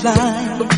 fly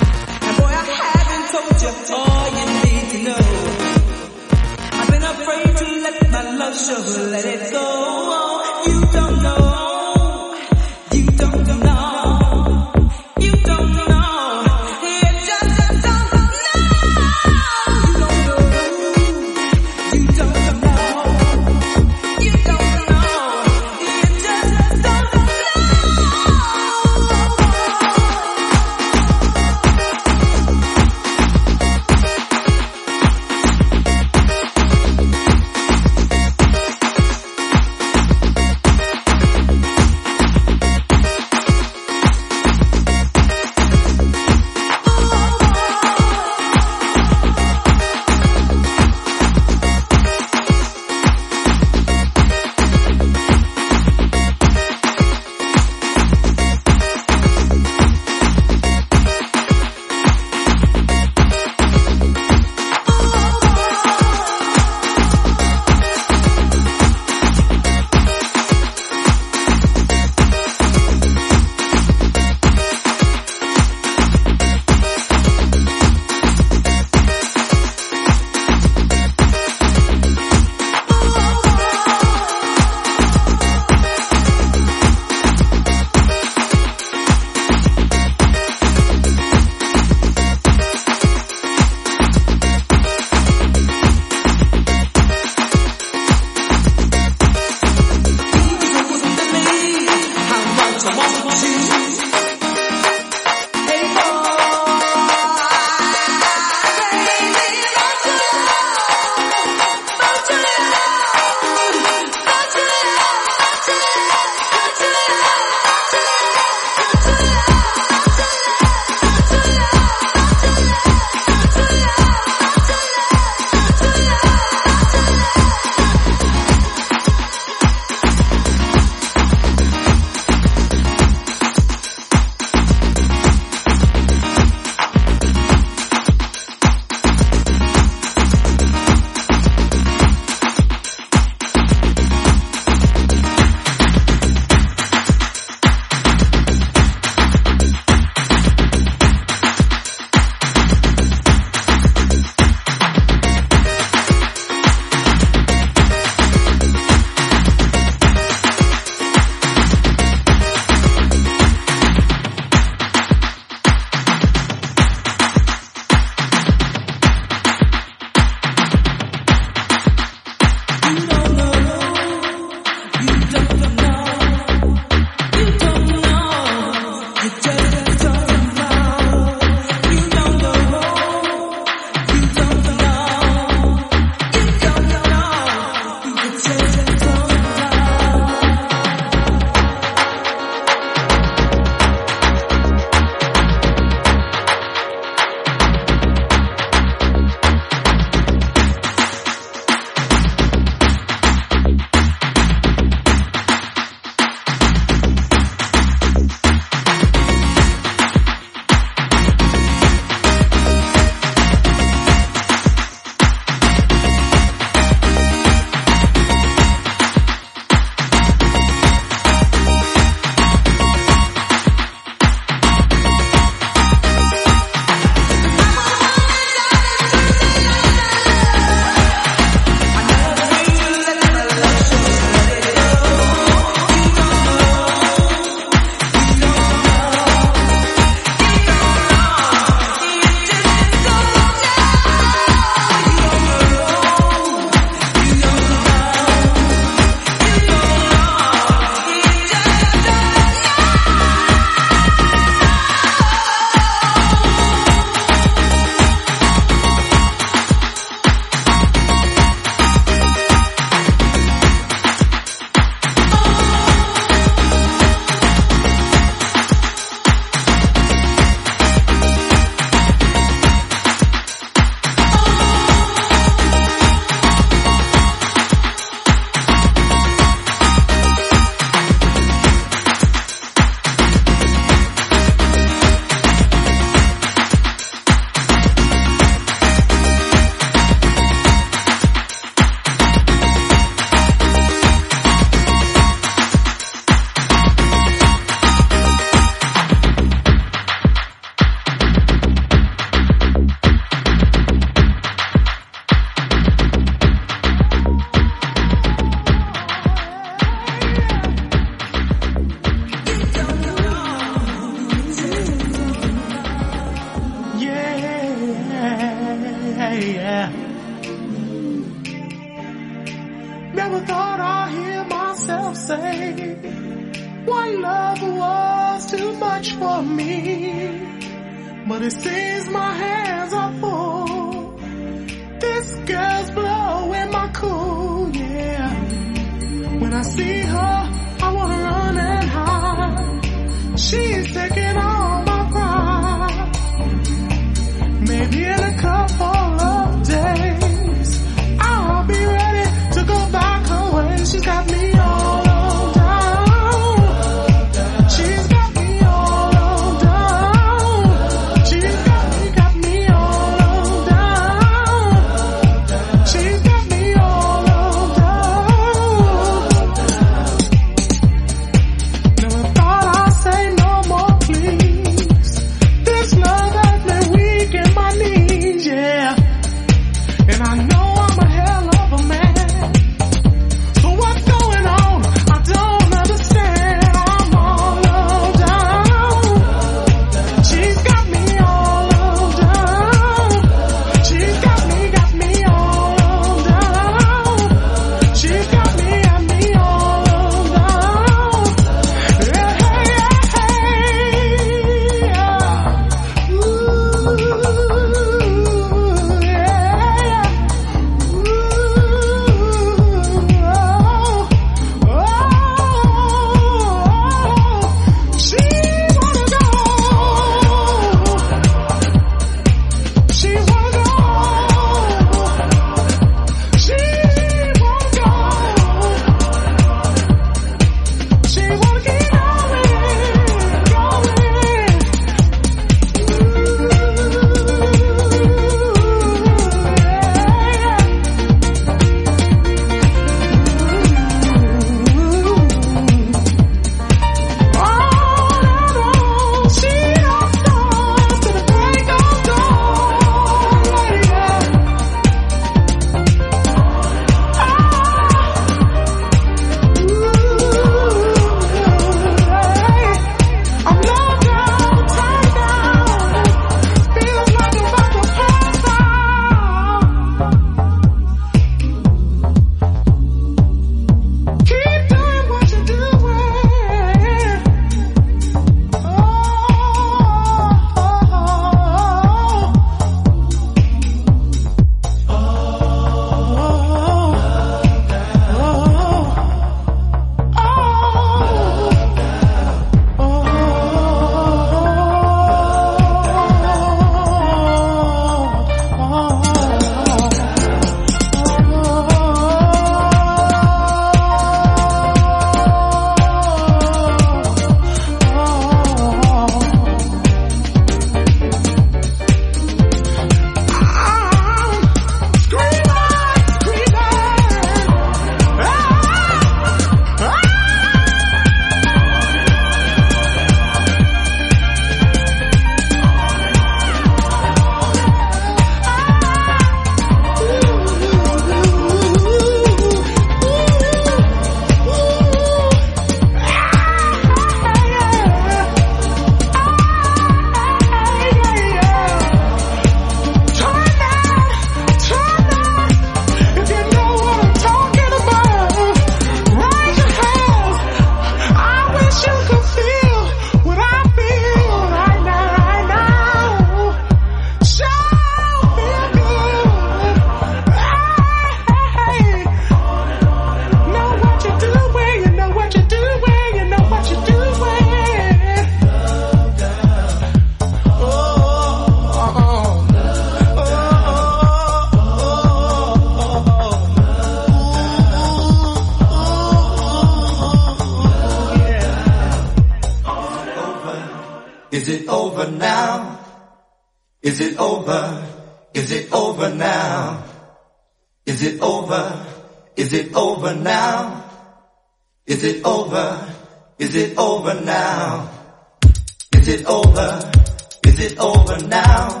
Is it over now?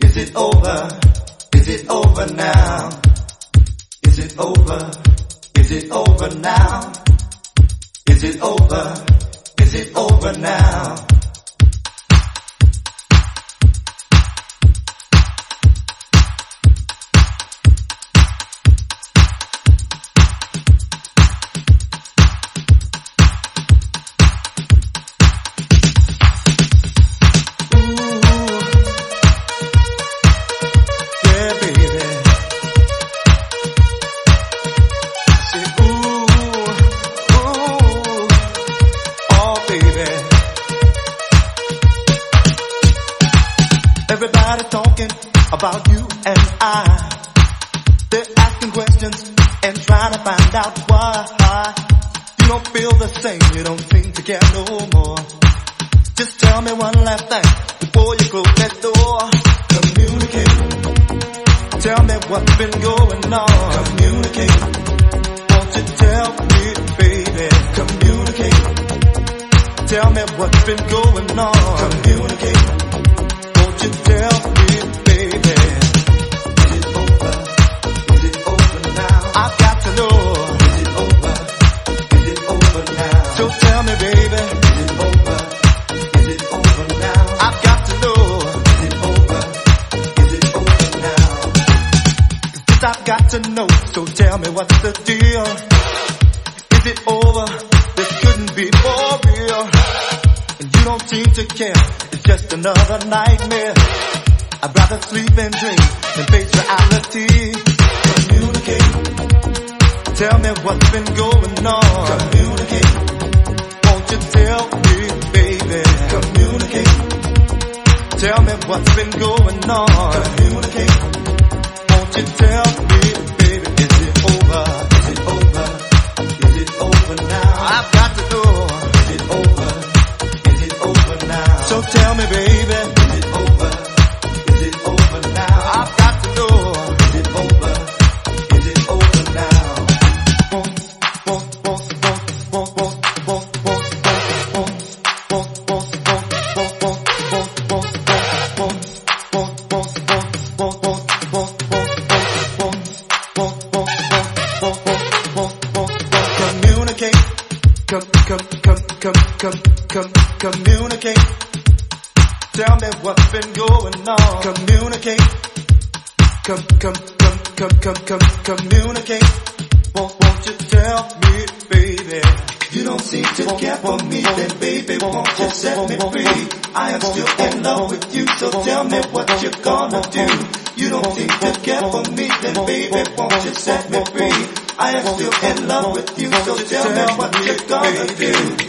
Is it over? Is it over now? Is it over? Is it over now? Is it over? Is it over now? Tell me what's been going on. Communicate. Won't you tell me, baby? Communicate. Tell me what's been going on. Communicate. Won't you tell me, baby? Is it over? Is it over? Is it over now? I've got to go. Is it over? Is it over now? So tell me, baby. communicate. Come, come, come, come, come, come, communicate. Won't, won't you tell me, baby? You don't seem to care for me, then baby, won't you set me free? I am still in love with you, so tell me what you're gonna do. You don't seem to care for me, then baby, won't you set me free? I am still in love with you, so tell me what you're gonna do.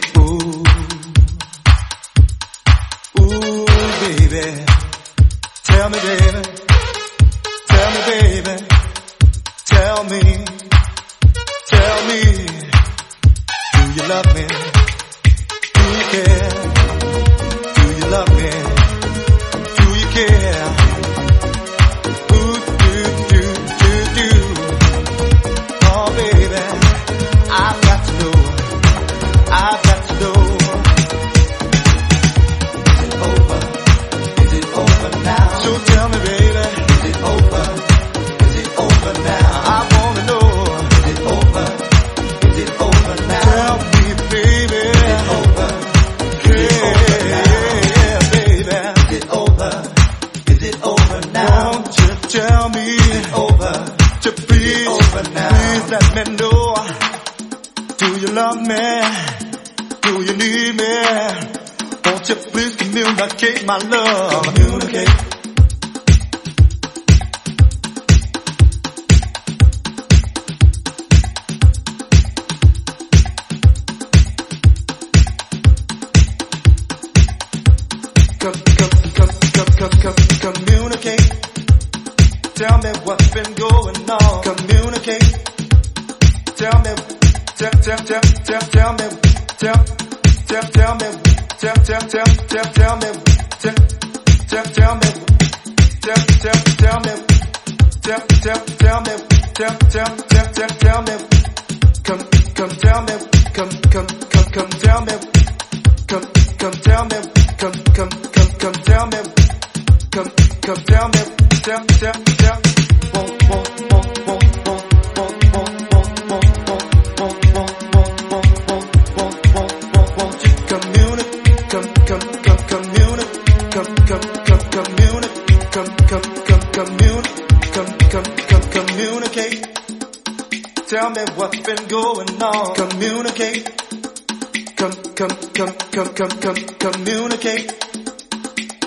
Come, come, communicate.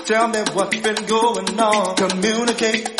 Tell me what's been going on. Communicate.